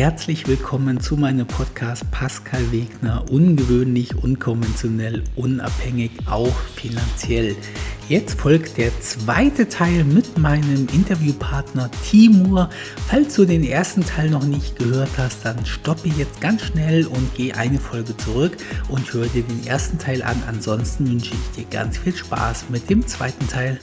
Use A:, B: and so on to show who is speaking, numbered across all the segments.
A: herzlich willkommen zu meinem Podcast Pascal Wegner. Ungewöhnlich, unkonventionell, unabhängig, auch finanziell. Jetzt folgt der zweite Teil mit meinem Interviewpartner Timur. Falls du den ersten Teil noch nicht gehört hast, dann stoppe jetzt ganz schnell und geh eine Folge zurück und hör dir den ersten Teil an. Ansonsten wünsche ich dir ganz viel Spaß mit dem zweiten Teil.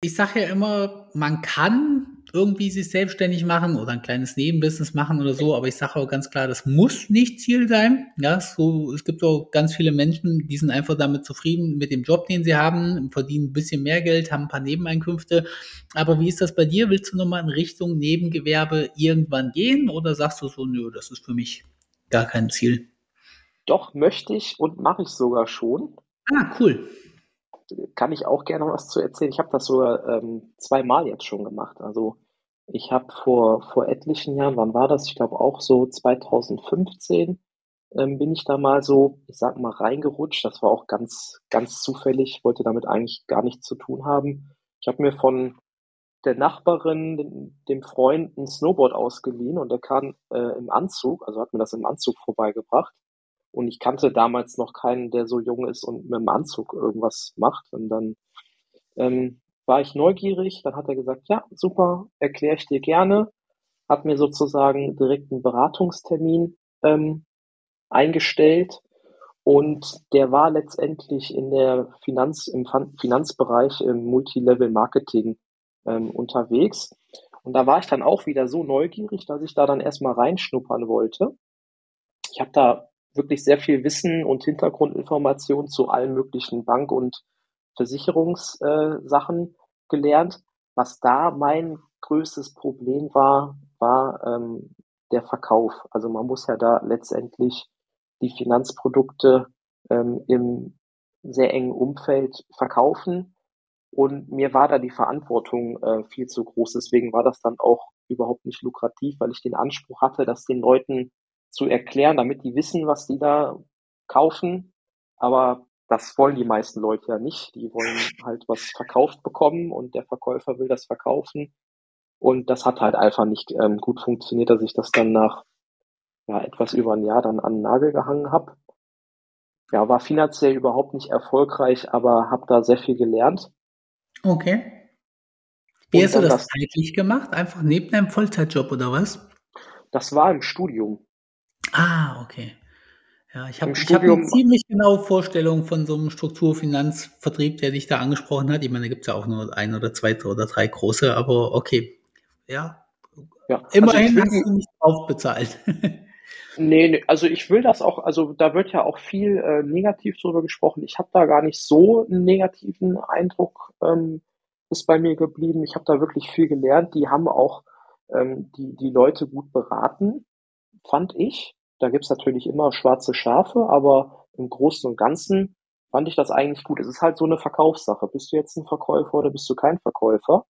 A: Ich sage ja immer, man kann irgendwie sich selbstständig machen oder ein kleines Nebenbusiness machen oder so, aber ich sage auch ganz klar, das muss nicht Ziel sein. Ja, so, es gibt auch ganz viele Menschen, die sind einfach damit zufrieden mit dem Job, den sie haben, verdienen ein bisschen mehr Geld, haben ein paar Nebeneinkünfte. Aber wie ist das bei dir? Willst du nochmal in Richtung Nebengewerbe irgendwann gehen oder sagst du so, nö, das ist für mich gar kein Ziel?
B: Doch, möchte ich und mache ich sogar schon.
A: Ah, cool
B: kann ich auch gerne was zu erzählen. Ich habe das sogar ähm, zweimal jetzt schon gemacht. Also ich habe vor, vor etlichen Jahren, wann war das? Ich glaube auch so 2015 ähm, bin ich da mal so, ich sag mal, reingerutscht. Das war auch ganz, ganz zufällig. Ich wollte damit eigentlich gar nichts zu tun haben. Ich habe mir von der Nachbarin, dem, Freund, ein Snowboard ausgeliehen und der kam äh, im Anzug, also hat mir das im Anzug vorbeigebracht. Und ich kannte damals noch keinen, der so jung ist und mit dem Anzug irgendwas macht. Und dann ähm, war ich neugierig. Dann hat er gesagt, ja, super, erkläre ich dir gerne. Hat mir sozusagen direkt einen Beratungstermin ähm, eingestellt. Und der war letztendlich in der Finanz, im Finanzbereich im Multilevel Marketing ähm, unterwegs. Und da war ich dann auch wieder so neugierig, dass ich da dann erstmal reinschnuppern wollte. Ich habe da wirklich sehr viel Wissen und Hintergrundinformationen zu allen möglichen Bank- und Versicherungssachen äh, gelernt. Was da mein größtes Problem war, war ähm, der Verkauf. Also man muss ja da letztendlich die Finanzprodukte ähm, im sehr engen Umfeld verkaufen. Und mir war da die Verantwortung äh, viel zu groß. Deswegen war das dann auch überhaupt nicht lukrativ, weil ich den Anspruch hatte, dass den Leuten zu erklären, damit die wissen, was die da kaufen. Aber das wollen die meisten Leute ja nicht. Die wollen halt was verkauft bekommen und der Verkäufer will das verkaufen. Und das hat halt einfach nicht ähm, gut funktioniert, dass ich das dann nach ja, etwas über ein Jahr dann an den Nagel gehangen habe. Ja, war finanziell überhaupt nicht erfolgreich, aber habe da sehr viel gelernt.
A: Okay. Wie hast du das, das zeitlich gemacht? Einfach neben deinem Vollzeitjob oder was?
B: Das war im Studium.
A: Ah, okay. Ja, ich habe hab eine ziemlich genaue Vorstellung von so einem Strukturfinanzvertrieb, der dich da angesprochen hat. Ich meine, da gibt es ja auch nur ein oder zwei oder drei große, aber okay. Ja. ja. Also Immerhin also hast du nicht drauf bezahlt.
B: nee, nee, also ich will das auch, also da wird ja auch viel äh, negativ drüber gesprochen. Ich habe da gar nicht so einen negativen Eindruck, ähm, ist bei mir geblieben. Ich habe da wirklich viel gelernt. Die haben auch ähm, die, die Leute gut beraten, fand ich. Da gibt's natürlich immer schwarze Schafe, aber im Großen und Ganzen fand ich das eigentlich gut. Es ist halt so eine Verkaufssache. Bist du jetzt ein Verkäufer oder bist du kein Verkäufer?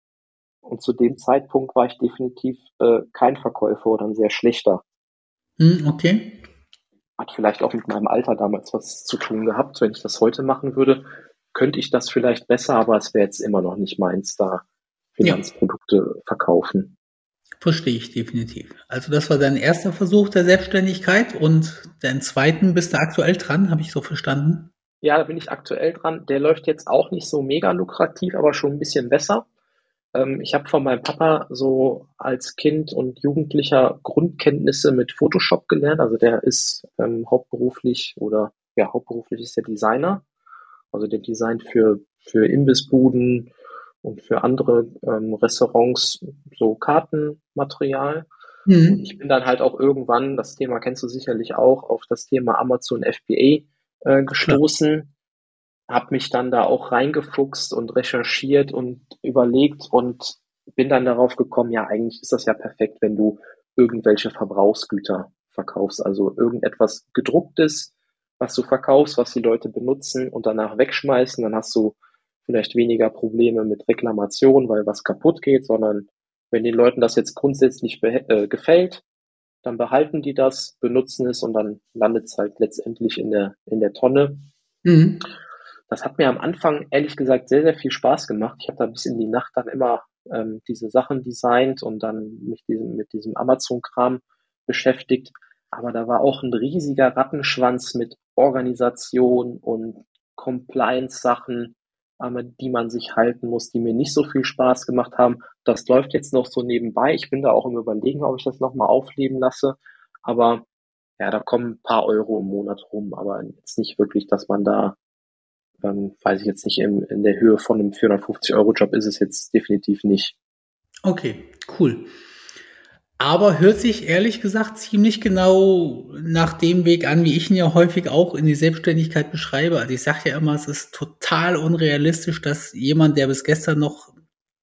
B: Und zu dem Zeitpunkt war ich definitiv äh, kein Verkäufer oder ein sehr schlechter.
A: Hm, okay.
B: Hat vielleicht auch mit meinem Alter damals was zu tun gehabt. Wenn ich das heute machen würde, könnte ich das vielleicht besser, aber es wäre jetzt immer noch nicht meins, da Finanzprodukte ja. verkaufen.
A: Verstehe ich definitiv. Also das war dein erster Versuch der Selbstständigkeit und deinen zweiten bist du aktuell dran, habe ich so verstanden?
B: Ja, da bin ich aktuell dran. Der läuft jetzt auch nicht so mega lukrativ, aber schon ein bisschen besser. Ähm, ich habe von meinem Papa so als Kind und Jugendlicher Grundkenntnisse mit Photoshop gelernt. Also der ist ähm, hauptberuflich oder ja, hauptberuflich ist der Designer. Also der designt für, für Imbissbuden, und für andere ähm, Restaurants so Kartenmaterial. Mhm. Ich bin dann halt auch irgendwann, das Thema kennst du sicherlich auch, auf das Thema Amazon FBA äh, gestoßen, habe mich dann da auch reingefuchst und recherchiert und überlegt und bin dann darauf gekommen, ja, eigentlich ist das ja perfekt, wenn du irgendwelche Verbrauchsgüter verkaufst, also irgendetwas gedrucktes, was du verkaufst, was die Leute benutzen und danach wegschmeißen, dann hast du vielleicht weniger Probleme mit Reklamation, weil was kaputt geht, sondern wenn den Leuten das jetzt grundsätzlich äh, gefällt, dann behalten die das, benutzen es und dann landet es halt letztendlich in der, in der Tonne. Mhm. Das hat mir am Anfang ehrlich gesagt sehr, sehr viel Spaß gemacht. Ich habe da bis in die Nacht dann immer ähm, diese Sachen designt und dann mit diesem, mit diesem Amazon-Kram beschäftigt. Aber da war auch ein riesiger Rattenschwanz mit Organisation und Compliance-Sachen, die man sich halten muss, die mir nicht so viel Spaß gemacht haben. Das läuft jetzt noch so nebenbei. Ich bin da auch im Überlegen, ob ich das nochmal aufleben lasse. Aber ja, da kommen ein paar Euro im Monat rum, aber jetzt nicht wirklich, dass man da, ähm, weiß ich jetzt nicht, in, in der Höhe von einem 450-Euro-Job ist es jetzt definitiv nicht.
A: Okay, cool. Aber hört sich ehrlich gesagt ziemlich genau nach dem Weg an, wie ich ihn ja häufig auch in die Selbstständigkeit beschreibe. Also ich sage ja immer, es ist total unrealistisch, dass jemand, der bis gestern noch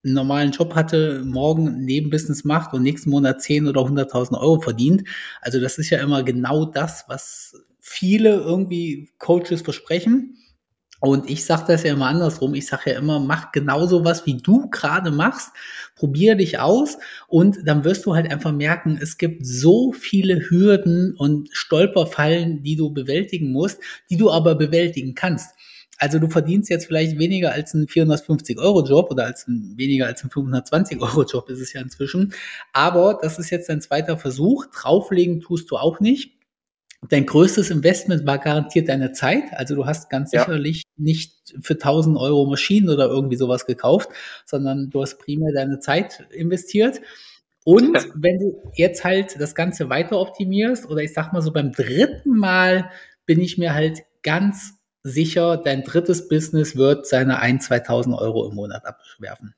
A: einen normalen Job hatte, morgen Nebenbusiness macht und nächsten Monat 10 oder 100.000 Euro verdient. Also das ist ja immer genau das, was viele irgendwie Coaches versprechen. Und ich sage das ja immer andersrum. Ich sage ja immer, mach genauso was, wie du gerade machst. Probier dich aus und dann wirst du halt einfach merken, es gibt so viele Hürden und Stolperfallen, die du bewältigen musst, die du aber bewältigen kannst. Also du verdienst jetzt vielleicht weniger als ein 450-Euro-Job oder als ein, weniger als ein 520-Euro-Job ist es ja inzwischen. Aber das ist jetzt dein zweiter Versuch. Drauflegen tust du auch nicht. Dein größtes Investment war garantiert deine Zeit. Also du hast ganz ja. sicherlich nicht für 1000 Euro Maschinen oder irgendwie sowas gekauft, sondern du hast primär deine Zeit investiert. Und wenn du jetzt halt das Ganze weiter optimierst oder ich sag mal so beim dritten Mal bin ich mir halt ganz sicher, dein drittes Business wird seine 1, 2000 Euro im Monat abwerfen.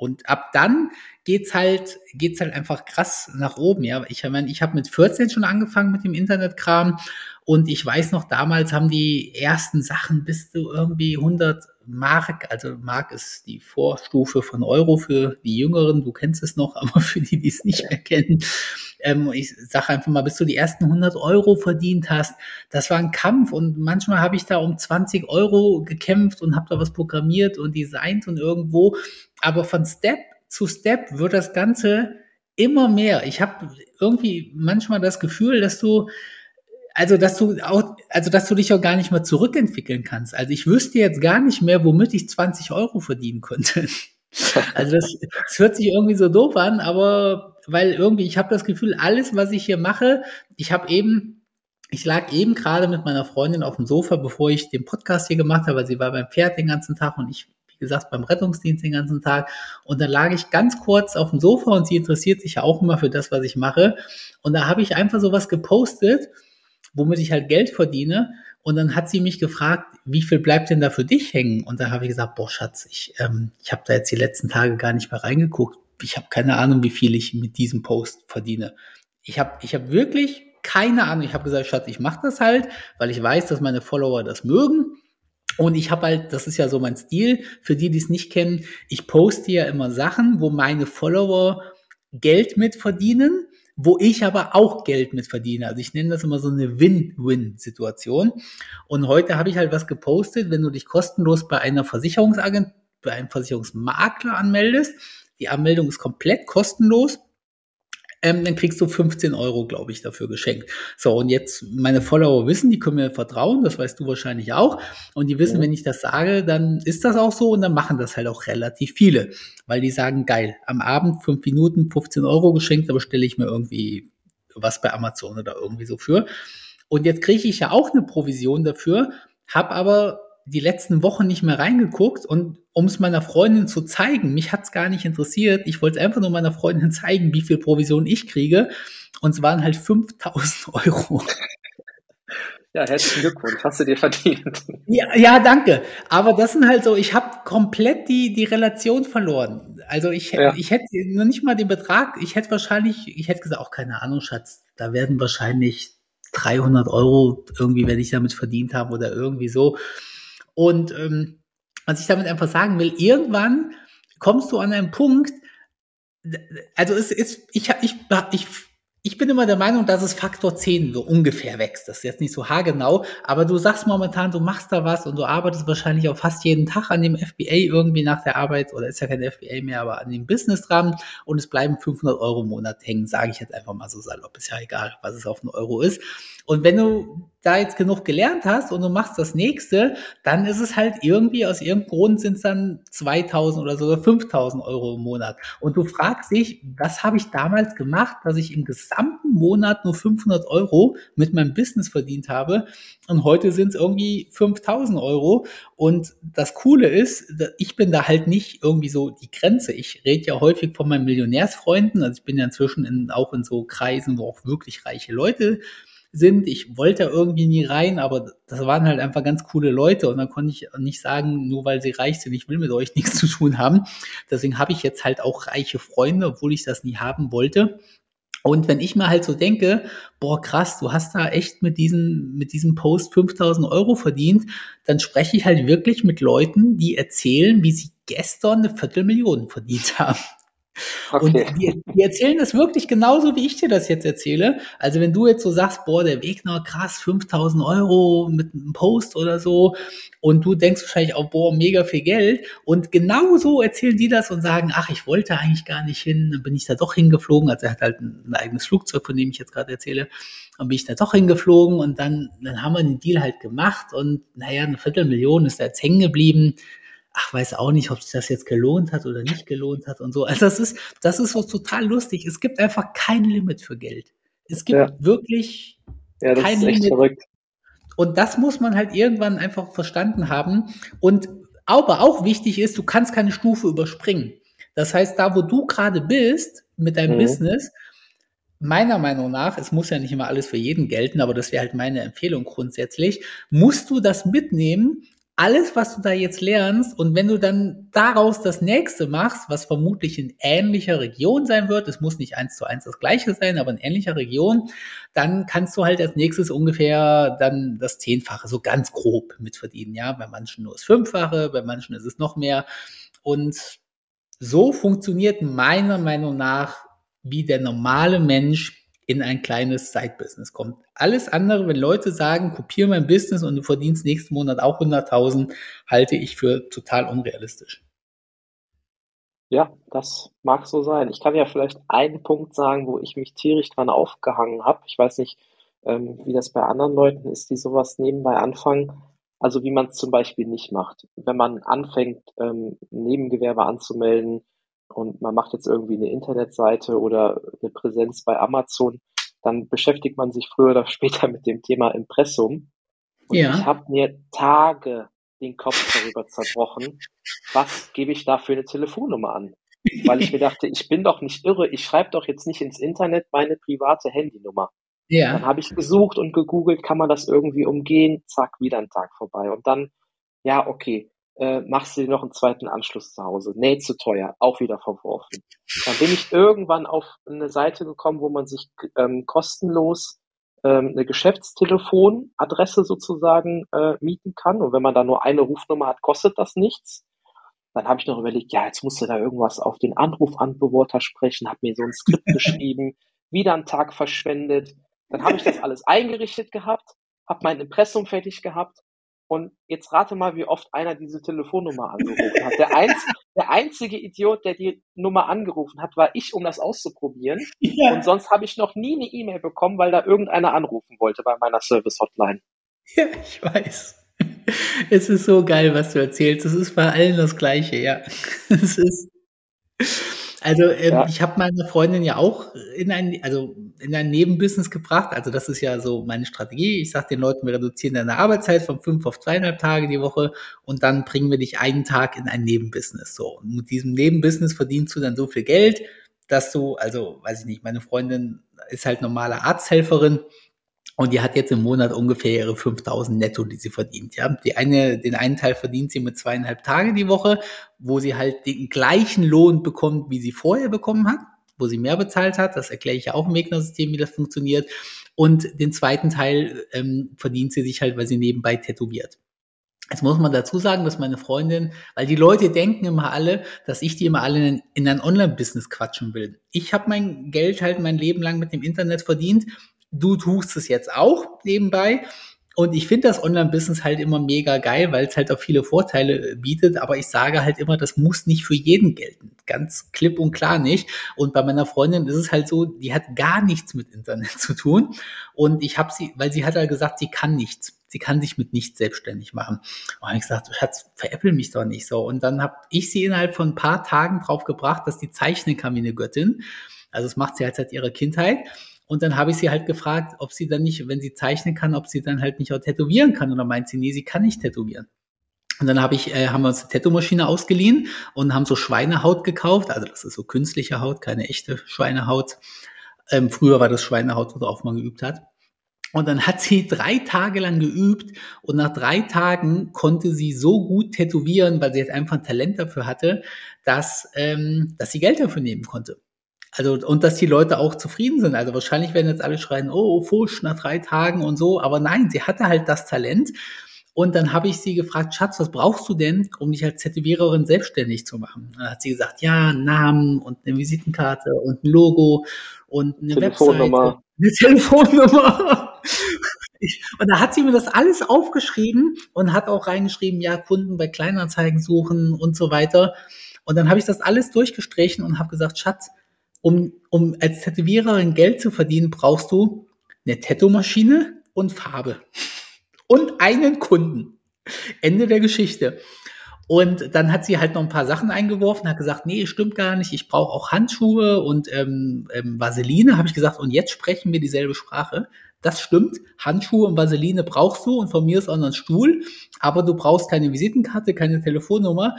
A: Und ab dann geht's halt, geht's halt einfach krass nach oben. Ja, ich meine, ich habe mit 14 schon angefangen mit dem Internetkram und ich weiß noch, damals haben die ersten Sachen bis zu irgendwie 100 Mark, also Mark ist die Vorstufe von Euro für die Jüngeren, du kennst es noch, aber für die, die es nicht mehr kennen, ähm, ich sage einfach mal, bis du die ersten 100 Euro verdient hast, das war ein Kampf und manchmal habe ich da um 20 Euro gekämpft und habe da was programmiert und designt und irgendwo, aber von Step zu Step wird das Ganze immer mehr. Ich habe irgendwie manchmal das Gefühl, dass du also dass du auch, also dass du dich auch gar nicht mehr zurückentwickeln kannst. Also ich wüsste jetzt gar nicht mehr, womit ich 20 Euro verdienen könnte. Also das, das hört sich irgendwie so doof an, aber weil irgendwie, ich habe das Gefühl, alles, was ich hier mache, ich habe eben, ich lag eben gerade mit meiner Freundin auf dem Sofa, bevor ich den Podcast hier gemacht habe, weil sie war beim Pferd den ganzen Tag und ich, wie gesagt, beim Rettungsdienst den ganzen Tag. Und dann lag ich ganz kurz auf dem Sofa und sie interessiert sich ja auch immer für das, was ich mache. Und da habe ich einfach sowas gepostet, womit ich halt Geld verdiene. Und dann hat sie mich gefragt, wie viel bleibt denn da für dich hängen? Und da habe ich gesagt, boah, Schatz, ich, ähm, ich habe da jetzt die letzten Tage gar nicht mehr reingeguckt. Ich habe keine Ahnung, wie viel ich mit diesem Post verdiene. Ich habe ich hab wirklich keine Ahnung. Ich habe gesagt, Schatz, ich mache das halt, weil ich weiß, dass meine Follower das mögen. Und ich habe halt, das ist ja so mein Stil, für die, die es nicht kennen, ich poste ja immer Sachen, wo meine Follower Geld mit verdienen wo ich aber auch Geld mit verdiene. Also ich nenne das immer so eine Win-Win-Situation. Und heute habe ich halt was gepostet, wenn du dich kostenlos bei einer Versicherungsagentur, bei einem Versicherungsmakler anmeldest. Die Anmeldung ist komplett kostenlos ähm, dann kriegst du 15 Euro, glaube ich, dafür geschenkt. So, und jetzt meine Follower wissen, die können mir vertrauen, das weißt du wahrscheinlich auch. Und die wissen, ja. wenn ich das sage, dann ist das auch so und dann machen das halt auch relativ viele, weil die sagen, geil, am Abend fünf Minuten 15 Euro geschenkt, da bestelle ich mir irgendwie was bei Amazon oder irgendwie so für. Und jetzt kriege ich ja auch eine Provision dafür, habe aber die letzten Wochen nicht mehr reingeguckt und um es meiner Freundin zu zeigen, mich hat's gar nicht interessiert. Ich wollte einfach nur meiner Freundin zeigen, wie viel Provision ich kriege. Und es waren halt 5000 Euro.
B: Ja, herzlichen Glückwunsch, hast du dir verdient.
A: Ja, ja, danke. Aber das sind halt so, ich habe komplett die, die Relation verloren. Also ich, ja. ich hätte noch nicht mal den Betrag, ich hätte wahrscheinlich, ich hätte gesagt, auch keine Ahnung, Schatz, da werden wahrscheinlich 300 Euro irgendwie, wenn ich damit verdient habe oder irgendwie so. Und ähm, was ich damit einfach sagen will, irgendwann kommst du an einen Punkt, also es ist, ich, ich, ich, ich bin immer der Meinung, dass es Faktor 10 so ungefähr wächst. Das ist jetzt nicht so haargenau, aber du sagst momentan, du machst da was und du arbeitest wahrscheinlich auch fast jeden Tag an dem FBA irgendwie nach der Arbeit oder ist ja kein FBA mehr, aber an dem Business dran und es bleiben 500 Euro im Monat hängen, sage ich jetzt einfach mal so salopp. Ist ja egal, was es auf einen Euro ist. Und wenn du da jetzt genug gelernt hast und du machst das nächste, dann ist es halt irgendwie, aus irgendeinem Grund sind es dann 2000 oder sogar 5000 Euro im Monat. Und du fragst dich, was habe ich damals gemacht, dass ich im gesamten Monat nur 500 Euro mit meinem Business verdient habe und heute sind es irgendwie 5000 Euro. Und das Coole ist, ich bin da halt nicht irgendwie so die Grenze. Ich rede ja häufig von meinen Millionärsfreunden, also ich bin ja inzwischen in, auch in so Kreisen, wo auch wirklich reiche Leute sind. Ich wollte irgendwie nie rein, aber das waren halt einfach ganz coole Leute und dann konnte ich nicht sagen, nur weil sie reich sind, ich will mit euch nichts zu tun haben. Deswegen habe ich jetzt halt auch reiche Freunde, obwohl ich das nie haben wollte. Und wenn ich mir halt so denke, boah, krass, du hast da echt mit diesem, mit diesem Post 5000 Euro verdient, dann spreche ich halt wirklich mit Leuten, die erzählen, wie sie gestern eine Viertelmillion verdient haben. Okay. Und die, die, erzählen das wirklich genauso, wie ich dir das jetzt erzähle. Also wenn du jetzt so sagst, boah, der Wegner, krass, 5000 Euro mit einem Post oder so, und du denkst wahrscheinlich auch, boah, mega viel Geld. Und genau so erzählen die das und sagen, ach, ich wollte eigentlich gar nicht hin, dann bin ich da doch hingeflogen. Also er hat halt ein, ein eigenes Flugzeug, von dem ich jetzt gerade erzähle. Dann bin ich da doch hingeflogen und dann, dann haben wir den Deal halt gemacht und naja, eine Viertelmillion ist da jetzt hängen geblieben ach, weiß auch nicht, ob sich das jetzt gelohnt hat oder nicht gelohnt hat und so. Also das ist, das ist so total lustig. Es gibt einfach kein Limit für Geld. Es gibt ja. wirklich ja, das kein ist echt Limit. Verrückt. Und das muss man halt irgendwann einfach verstanden haben. Und aber auch wichtig ist, du kannst keine Stufe überspringen. Das heißt, da wo du gerade bist mit deinem mhm. Business, meiner Meinung nach, es muss ja nicht immer alles für jeden gelten, aber das wäre halt meine Empfehlung grundsätzlich, musst du das mitnehmen alles, was du da jetzt lernst und wenn du dann daraus das nächste machst, was vermutlich in ähnlicher Region sein wird, es muss nicht eins zu eins das gleiche sein, aber in ähnlicher Region, dann kannst du halt als nächstes ungefähr dann das Zehnfache, so ganz grob mitverdienen, ja. Bei manchen nur das Fünffache, bei manchen ist es noch mehr. Und so funktioniert meiner Meinung nach wie der normale Mensch in ein kleines Side-Business kommt. Alles andere, wenn Leute sagen, kopiere mein Business und du verdienst nächsten Monat auch 100.000, halte ich für total unrealistisch.
B: Ja, das mag so sein. Ich kann ja vielleicht einen Punkt sagen, wo ich mich tierisch dran aufgehangen habe. Ich weiß nicht, ähm, wie das bei anderen Leuten ist, die sowas nebenbei anfangen. Also wie man es zum Beispiel nicht macht. Wenn man anfängt, ähm, Nebengewerbe anzumelden, und man macht jetzt irgendwie eine Internetseite oder eine Präsenz bei Amazon, dann beschäftigt man sich früher oder später mit dem Thema Impressum. Und ja. ich habe mir Tage den Kopf darüber zerbrochen, was gebe ich da für eine Telefonnummer an? Weil ich mir dachte, ich bin doch nicht irre, ich schreibe doch jetzt nicht ins Internet meine private Handynummer. Ja. Dann habe ich gesucht und gegoogelt, kann man das irgendwie umgehen? Zack, wieder ein Tag vorbei. Und dann, ja, okay, äh, machst du dir noch einen zweiten Anschluss zu Hause. Nee, zu teuer, auch wieder verworfen. Dann bin ich irgendwann auf eine Seite gekommen, wo man sich ähm, kostenlos ähm, eine Geschäftstelefonadresse sozusagen äh, mieten kann. Und wenn man da nur eine Rufnummer hat, kostet das nichts. Dann habe ich noch überlegt, ja, jetzt musst du da irgendwas auf den Anrufanbeworter sprechen, habe mir so ein Skript geschrieben, wieder einen Tag verschwendet. Dann habe ich das alles eingerichtet gehabt, habe mein Impressum fertig gehabt und jetzt rate mal, wie oft einer diese Telefonnummer angerufen hat. Der, einz der einzige Idiot, der die Nummer angerufen hat, war ich, um das auszuprobieren. Ja. Und sonst habe ich noch nie eine E-Mail bekommen, weil da irgendeiner anrufen wollte bei meiner Service-Hotline.
A: Ja, ich weiß. Es ist so geil, was du erzählst. Es ist bei allen das Gleiche, ja. Es ist. Also ähm, ja. ich habe meine Freundin ja auch in ein, also in ein Nebenbusiness gebracht. Also das ist ja so meine Strategie. Ich sage den Leuten, wir reduzieren deine Arbeitszeit von fünf auf zweieinhalb Tage die Woche und dann bringen wir dich einen Tag in ein Nebenbusiness. So und mit diesem Nebenbusiness verdienst du dann so viel Geld, dass du, also weiß ich nicht, meine Freundin ist halt normale Arzthelferin und die hat jetzt im Monat ungefähr ihre 5000 netto, die sie verdient. Ja, die eine, den einen Teil verdient sie mit zweieinhalb Tage die Woche, wo sie halt den gleichen Lohn bekommt, wie sie vorher bekommen hat, wo sie mehr bezahlt hat. Das erkläre ich ja auch im Wegner-System, wie das funktioniert. Und den zweiten Teil ähm, verdient sie sich halt, weil sie nebenbei tätowiert. Jetzt muss man dazu sagen, dass meine Freundin, weil die Leute denken immer alle, dass ich die immer alle in, in ein Online-Business quatschen will. Ich habe mein Geld halt mein Leben lang mit dem Internet verdient Du tust es jetzt auch nebenbei. Und ich finde das Online-Business halt immer mega geil, weil es halt auch viele Vorteile bietet. Aber ich sage halt immer, das muss nicht für jeden gelten. Ganz klipp und klar nicht. Und bei meiner Freundin ist es halt so, die hat gar nichts mit Internet zu tun. Und ich habe sie, weil sie hat halt gesagt, sie kann nichts. Sie kann sich mit nichts selbstständig machen. Und ich gesagt, Schatz, veräppel mich doch nicht so. Und dann habe ich sie innerhalb von ein paar Tagen drauf gebracht, dass die zeichnen kann wie eine Göttin. Also das macht sie halt seit ihrer Kindheit. Und dann habe ich sie halt gefragt, ob sie dann nicht, wenn sie zeichnen kann, ob sie dann halt nicht auch tätowieren kann. Und dann meint sie, nee, sie kann nicht tätowieren. Und dann habe ich, äh, haben wir uns eine Tattoo-Maschine ausgeliehen und haben so Schweinehaut gekauft. Also das ist so künstliche Haut, keine echte Schweinehaut. Ähm, früher war das Schweinehaut, worauf man geübt hat. Und dann hat sie drei Tage lang geübt und nach drei Tagen konnte sie so gut tätowieren, weil sie jetzt einfach ein Talent dafür hatte, dass, ähm, dass sie Geld dafür nehmen konnte. Also, und dass die Leute auch zufrieden sind. Also wahrscheinlich werden jetzt alle schreien, oh, Fusch nach drei Tagen und so. Aber nein, sie hatte halt das Talent. Und dann habe ich sie gefragt, Schatz, was brauchst du denn, um dich als Tätowiererin selbstständig zu machen? dann hat sie gesagt, ja, einen Namen und eine Visitenkarte und ein Logo und eine Telefonnummer. Webseite, eine Telefonnummer. und da hat sie mir das alles aufgeschrieben und hat auch reingeschrieben, ja, Kunden bei Kleinanzeigen suchen und so weiter. Und dann habe ich das alles durchgestrichen und habe gesagt, Schatz, um, um als Tätowiererin Geld zu verdienen, brauchst du eine Tattoo-Maschine und Farbe. Und einen Kunden. Ende der Geschichte. Und dann hat sie halt noch ein paar Sachen eingeworfen, hat gesagt, nee, stimmt gar nicht, ich brauche auch Handschuhe und ähm, ähm, Vaseline. Habe ich gesagt, und jetzt sprechen wir dieselbe Sprache. Das stimmt, Handschuhe und Vaseline brauchst du und von mir ist auch noch ein Stuhl, aber du brauchst keine Visitenkarte, keine Telefonnummer.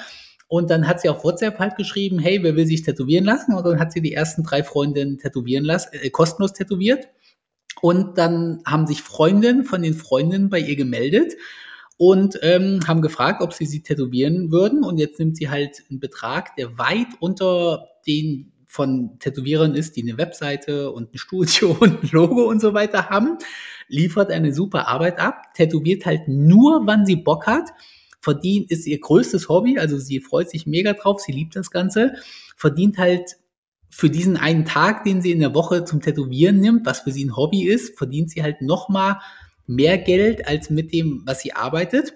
A: Und dann hat sie auf WhatsApp halt geschrieben, hey, wer will sich tätowieren lassen? Und dann hat sie die ersten drei Freundinnen tätowieren lassen, äh, kostenlos tätowiert. Und dann haben sich Freundinnen von den Freundinnen bei ihr gemeldet und ähm, haben gefragt, ob sie sie tätowieren würden. Und jetzt nimmt sie halt einen Betrag, der weit unter den von Tätowierern ist, die eine Webseite und ein Studio und ein Logo und so weiter haben, liefert eine super Arbeit ab, tätowiert halt nur, wann sie Bock hat verdient, ist ihr größtes Hobby, also sie freut sich mega drauf, sie liebt das Ganze, verdient halt für diesen einen Tag, den sie in der Woche zum Tätowieren nimmt, was für sie ein Hobby ist, verdient sie halt nochmal mehr Geld als mit dem, was sie arbeitet.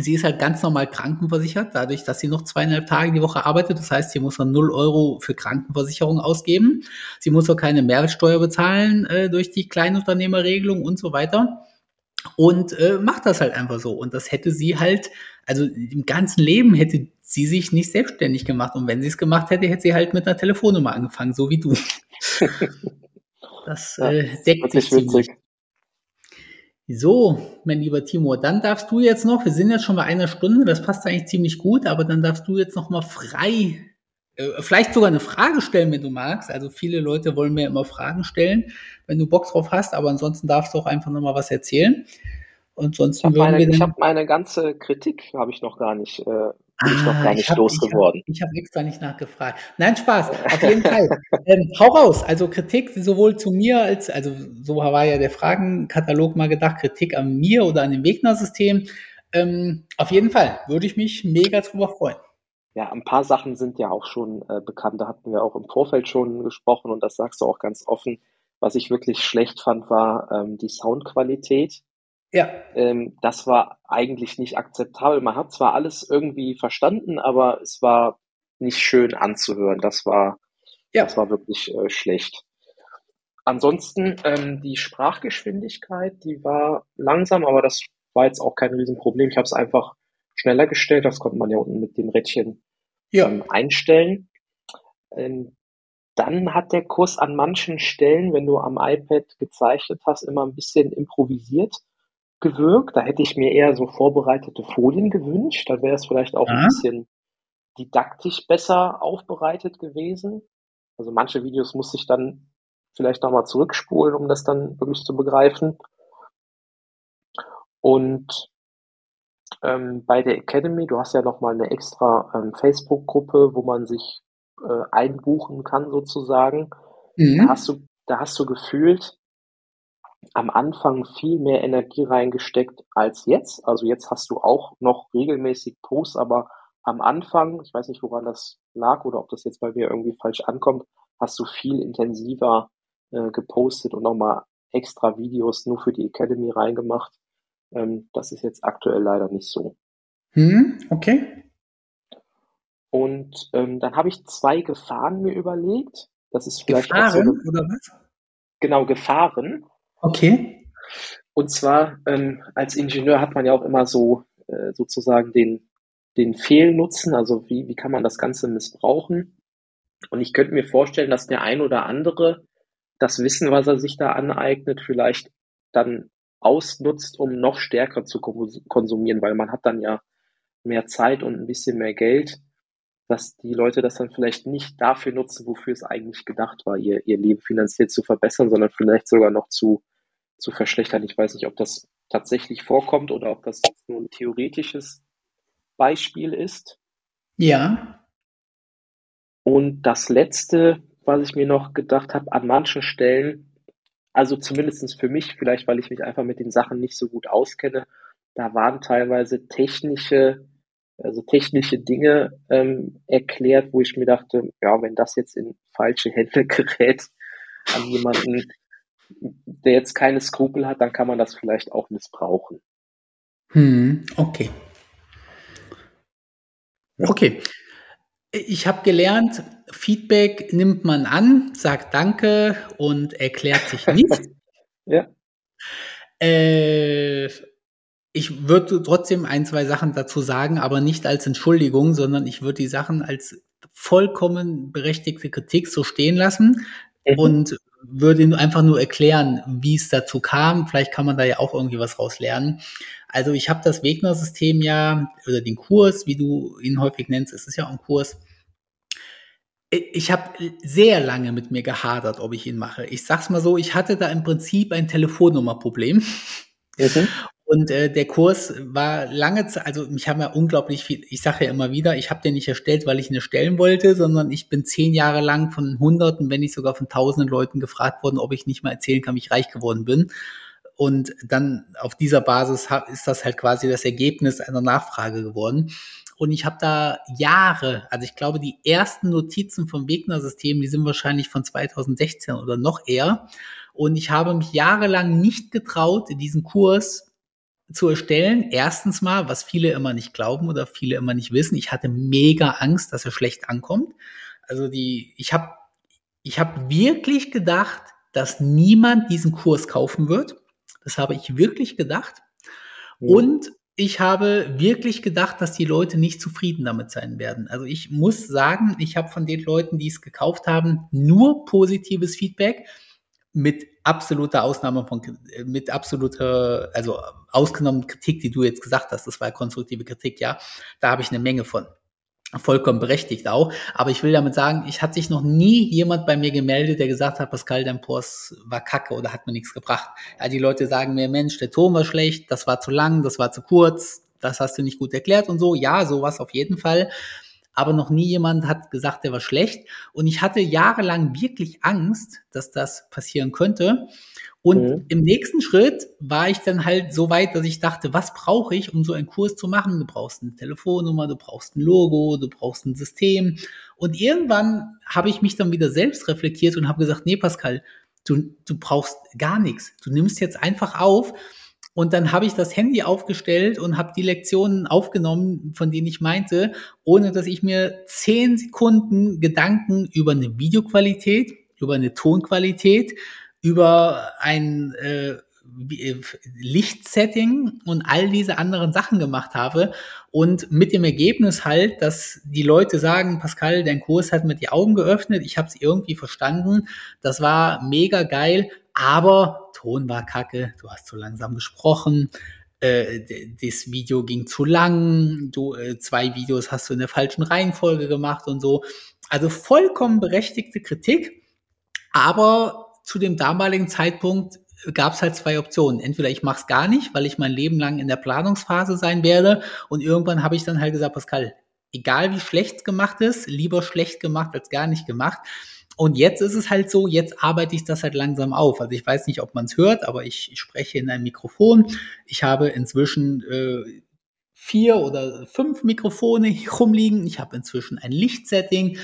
A: Sie ist halt ganz normal krankenversichert, dadurch, dass sie noch zweieinhalb Tage die Woche arbeitet. Das heißt, sie muss dann 0 Euro für Krankenversicherung ausgeben. Sie muss auch keine Mehrwertsteuer bezahlen äh, durch die Kleinunternehmerregelung und so weiter und äh, macht das halt einfach so. Und das hätte sie halt, also im ganzen Leben hätte sie sich nicht selbstständig gemacht. Und wenn sie es gemacht hätte, hätte sie halt mit einer Telefonnummer angefangen, so wie du. Das ja, äh, deckt sich ziemlich. So, mein lieber Timo, dann darfst du jetzt noch, wir sind jetzt schon bei einer Stunde, das passt eigentlich ziemlich gut, aber dann darfst du jetzt noch mal frei vielleicht sogar eine Frage stellen, wenn du magst. Also viele Leute wollen mir immer Fragen stellen, wenn du Bock drauf hast, aber ansonsten darfst du auch einfach nochmal was erzählen. Und sonst
B: ich habe meine, ich hab meine ganze Kritik habe ich noch gar nicht, äh, bin ah, ich noch gar nicht losgeworden.
A: Ich habe hab extra nicht nachgefragt. Nein, Spaß, auf jeden Fall. Ähm, hau raus. Also Kritik sowohl zu mir als, also so war ja der Fragenkatalog mal gedacht, Kritik an mir oder an dem Wegner-System. Ähm, auf jeden Fall würde ich mich mega drüber freuen.
B: Ja, ein paar Sachen sind ja auch schon äh, bekannt. Da hatten wir auch im Vorfeld schon gesprochen und das sagst du auch ganz offen. Was ich wirklich schlecht fand, war ähm, die Soundqualität. Ja. Ähm, das war eigentlich nicht akzeptabel. Man hat zwar alles irgendwie verstanden, aber es war nicht schön anzuhören. Das war, ja. das war wirklich äh, schlecht. Ansonsten ähm, die Sprachgeschwindigkeit, die war langsam, aber das war jetzt auch kein Riesenproblem. Ich habe es einfach schneller gestellt. Das konnte man ja unten mit dem Rädchen ja. ähm, einstellen. Ähm, dann hat der Kurs an manchen Stellen, wenn du am iPad gezeichnet hast, immer ein bisschen improvisiert gewirkt. Da hätte ich mir eher so vorbereitete Folien gewünscht. Da wäre es vielleicht auch ja. ein bisschen didaktisch besser aufbereitet gewesen. Also manche Videos muss ich dann vielleicht nochmal zurückspulen, um das dann wirklich zu begreifen. Und ähm, bei der Academy, du hast ja nochmal eine extra ähm, Facebook-Gruppe, wo man sich äh, einbuchen kann sozusagen. Mhm. Da hast du, da hast du gefühlt am Anfang viel mehr Energie reingesteckt als jetzt. Also jetzt hast du auch noch regelmäßig Posts, aber am Anfang, ich weiß nicht, woran das lag oder ob das jetzt bei mir irgendwie falsch ankommt, hast du viel intensiver äh, gepostet und nochmal extra Videos nur für die Academy reingemacht. Ähm, das ist jetzt aktuell leider nicht so.
A: Hm, okay.
B: Und ähm, dann habe ich zwei Gefahren mir überlegt. Das ist vielleicht
A: Gefahren,
B: auch so
A: oder was?
B: genau Gefahren.
A: Okay.
B: Und zwar ähm, als Ingenieur hat man ja auch immer so äh, sozusagen den, den Fehlnutzen, also wie, wie kann man das Ganze missbrauchen. Und ich könnte mir vorstellen, dass der ein oder andere das Wissen, was er sich da aneignet, vielleicht dann ausnutzt, um noch stärker zu konsumieren, weil man hat dann ja mehr Zeit und ein bisschen mehr Geld, dass die Leute das dann vielleicht nicht dafür nutzen, wofür es eigentlich gedacht war, ihr, ihr Leben finanziell zu verbessern, sondern vielleicht sogar noch zu, zu verschlechtern. Ich weiß nicht, ob das tatsächlich vorkommt oder ob das nur ein theoretisches Beispiel ist.
A: Ja.
B: Und das Letzte, was ich mir noch gedacht habe, an manchen Stellen, also zumindest für mich, vielleicht weil ich mich einfach mit den Sachen nicht so gut auskenne, da waren teilweise technische, also technische Dinge ähm, erklärt, wo ich mir dachte, ja, wenn das jetzt in falsche Hände gerät an jemanden, der jetzt keine Skrupel hat, dann kann man das vielleicht auch missbrauchen.
A: Hm, okay. Okay. Ich habe gelernt, Feedback nimmt man an, sagt Danke und erklärt sich nicht.
B: ja.
A: Äh, ich würde trotzdem ein, zwei Sachen dazu sagen, aber nicht als Entschuldigung, sondern ich würde die Sachen als vollkommen berechtigte Kritik so stehen lassen mhm. und würde einfach nur erklären, wie es dazu kam. Vielleicht kann man da ja auch irgendwie was rauslernen. Also ich habe das Wegner-System ja, oder den Kurs, wie du ihn häufig nennst, es ist ja auch ein Kurs. Ich habe sehr lange mit mir gehadert, ob ich ihn mache. Ich sag's mal so, ich hatte da im Prinzip ein Telefonnummerproblem. Mhm. Und äh, der Kurs war lange Zeit, also mich haben ja unglaublich viel, ich sage ja immer wieder, ich habe den nicht erstellt, weil ich ihn erstellen wollte, sondern ich bin zehn Jahre lang von Hunderten, wenn nicht sogar von Tausenden Leuten gefragt worden, ob ich nicht mal erzählen kann, wie ich reich geworden bin. Und dann auf dieser Basis ist das halt quasi das Ergebnis einer Nachfrage geworden. Und ich habe da Jahre, also ich glaube, die ersten Notizen vom Wegner-System, die sind wahrscheinlich von 2016 oder noch eher. Und ich habe mich jahrelang nicht getraut, diesen Kurs zu erstellen. Erstens mal, was viele immer nicht glauben oder viele immer nicht wissen, ich hatte mega Angst, dass er schlecht ankommt. Also die, ich habe ich hab wirklich gedacht, dass niemand diesen Kurs kaufen wird. Das habe ich wirklich gedacht. Mhm. Und ich habe wirklich gedacht, dass die Leute nicht zufrieden damit sein werden. Also ich muss sagen, ich habe von den Leuten, die es gekauft haben, nur positives Feedback mit absoluter Ausnahme von, mit absoluter, also ausgenommen Kritik, die du jetzt gesagt hast, das war konstruktive Kritik, ja, da habe ich eine Menge von. Vollkommen berechtigt auch. Aber ich will damit sagen, ich hat sich noch nie jemand bei mir gemeldet, der gesagt hat, Pascal, dein Post war kacke oder hat mir nichts gebracht. Ja, die Leute sagen mir, Mensch, der Ton war schlecht, das war zu lang, das war zu kurz, das hast du nicht gut erklärt und so. Ja, sowas auf jeden Fall aber noch nie jemand hat gesagt, der war schlecht. Und ich hatte jahrelang wirklich Angst, dass das passieren könnte. Und mhm. im nächsten Schritt war ich dann halt so weit, dass ich dachte, was brauche ich, um so einen Kurs zu machen? Du brauchst eine Telefonnummer, du brauchst ein Logo, du brauchst ein System. Und irgendwann habe ich mich dann wieder selbst reflektiert und habe gesagt, nee, Pascal, du, du brauchst gar nichts. Du nimmst jetzt einfach auf und dann habe ich das Handy aufgestellt und habe die Lektionen aufgenommen, von denen ich meinte, ohne dass ich mir zehn Sekunden Gedanken über eine Videoqualität, über eine Tonqualität, über ein äh, Lichtsetting und all diese anderen Sachen gemacht habe. Und mit dem Ergebnis halt, dass die Leute sagen, Pascal, dein Kurs hat mir die Augen geöffnet, ich habe es irgendwie verstanden, das war mega geil, aber Ton war kacke, du hast zu langsam gesprochen, äh, das Video ging zu lang, du äh, zwei Videos hast du in der falschen Reihenfolge gemacht und so. Also vollkommen berechtigte Kritik, aber zu dem damaligen Zeitpunkt gab es halt zwei Optionen. Entweder ich mache es gar nicht, weil ich mein Leben lang in der Planungsphase sein werde und irgendwann habe ich dann halt gesagt, Pascal, egal wie schlecht gemacht ist, lieber schlecht gemacht als gar nicht gemacht. Und jetzt ist es halt so, jetzt arbeite ich das halt langsam auf. Also ich weiß nicht, ob man es hört, aber ich, ich, spreche in ein Mikrofon. Ich habe inzwischen äh, vier oder fünf Mikrofone hier rumliegen. Ich habe inzwischen ein Lichtsetting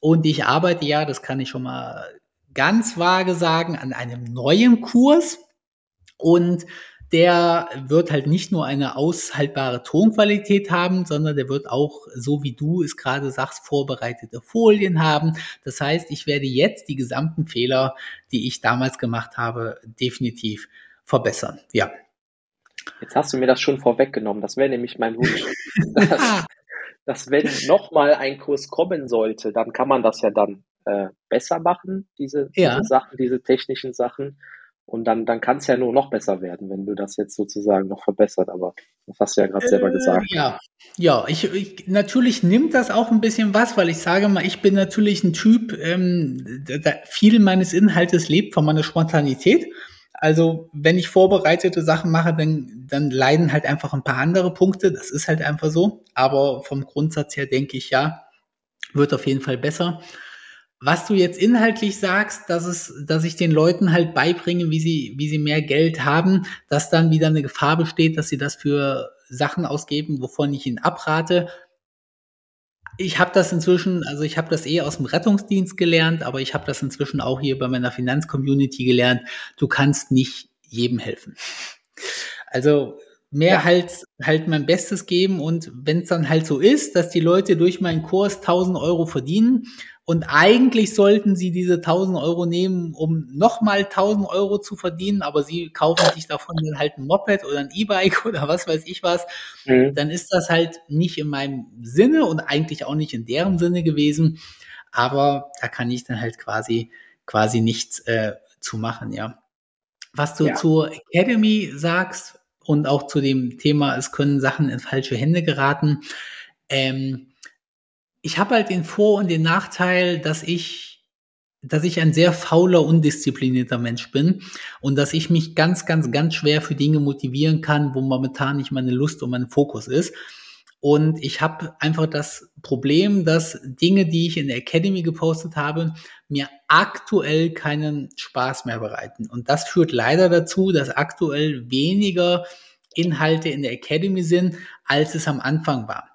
A: und ich arbeite ja, das kann ich schon mal ganz vage sagen, an einem neuen Kurs. Und der wird halt nicht nur eine aushaltbare Tonqualität haben, sondern der wird auch, so wie du es gerade sagst, vorbereitete Folien haben. Das heißt, ich werde jetzt die gesamten Fehler, die ich damals gemacht habe, definitiv verbessern. Ja.
B: Jetzt hast du mir das schon vorweggenommen. Das wäre nämlich mein Wunsch. dass, dass wenn nochmal ein Kurs kommen sollte, dann kann man das ja dann äh, besser machen, diese, ja. diese Sachen, diese technischen Sachen. Und dann, dann kann es ja nur noch besser werden, wenn du das jetzt sozusagen noch verbessert. Aber das hast du ja gerade äh, selber gesagt.
A: Ja, ja ich, ich, natürlich nimmt das auch ein bisschen was, weil ich sage mal, ich bin natürlich ein Typ, ähm, da, viel meines Inhaltes lebt von meiner Spontanität. Also wenn ich vorbereitete Sachen mache, dann, dann leiden halt einfach ein paar andere Punkte. Das ist halt einfach so. Aber vom Grundsatz her denke ich, ja, wird auf jeden Fall besser was du jetzt inhaltlich sagst, dass es, dass ich den Leuten halt beibringe, wie sie, wie sie mehr Geld haben, dass dann wieder eine Gefahr besteht, dass sie das für Sachen ausgeben, wovon ich ihnen abrate. Ich habe das inzwischen, also ich habe das eher aus dem Rettungsdienst gelernt, aber ich habe das inzwischen auch hier bei meiner Finanzcommunity gelernt. Du kannst nicht jedem helfen. Also mehr ja. halt, halt mein Bestes geben und wenn es dann halt so ist, dass die Leute durch meinen Kurs 1000 Euro verdienen und eigentlich sollten sie diese 1000 Euro nehmen, um nochmal 1000 Euro zu verdienen, aber sie kaufen sich davon dann halt ein Moped oder ein E-Bike oder was weiß ich was, mhm. dann ist das halt nicht in meinem Sinne und eigentlich auch nicht in deren Sinne gewesen. Aber da kann ich dann halt quasi, quasi nichts äh, zu machen, ja. Was du ja. zur Academy sagst und auch zu dem Thema, es können Sachen in falsche Hände geraten. Ähm, ich habe halt den Vor- und den Nachteil, dass ich dass ich ein sehr fauler, undisziplinierter Mensch bin und dass ich mich ganz, ganz, ganz schwer für Dinge motivieren kann, wo momentan nicht meine Lust und mein Fokus ist. Und ich habe einfach das Problem, dass Dinge, die ich in der Academy gepostet habe, mir aktuell keinen Spaß mehr bereiten. Und das führt leider dazu, dass aktuell weniger Inhalte in der Academy sind, als es am Anfang war.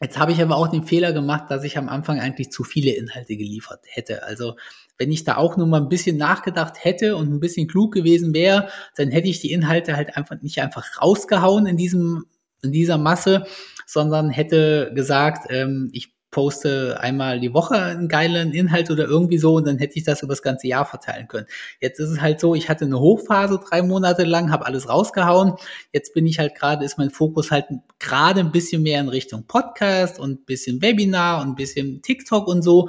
A: Jetzt habe ich aber auch den Fehler gemacht, dass ich am Anfang eigentlich zu viele Inhalte geliefert hätte. Also wenn ich da auch nur mal ein bisschen nachgedacht hätte und ein bisschen klug gewesen wäre, dann hätte ich die Inhalte halt einfach nicht einfach rausgehauen in diesem in dieser Masse, sondern hätte gesagt, ähm, ich poste einmal die Woche einen geilen Inhalt oder irgendwie so und dann hätte ich das über das ganze Jahr verteilen können. Jetzt ist es halt so, ich hatte eine Hochphase drei Monate lang, habe alles rausgehauen. Jetzt bin ich halt gerade, ist mein Fokus halt gerade ein bisschen mehr in Richtung Podcast und bisschen Webinar und bisschen TikTok und so.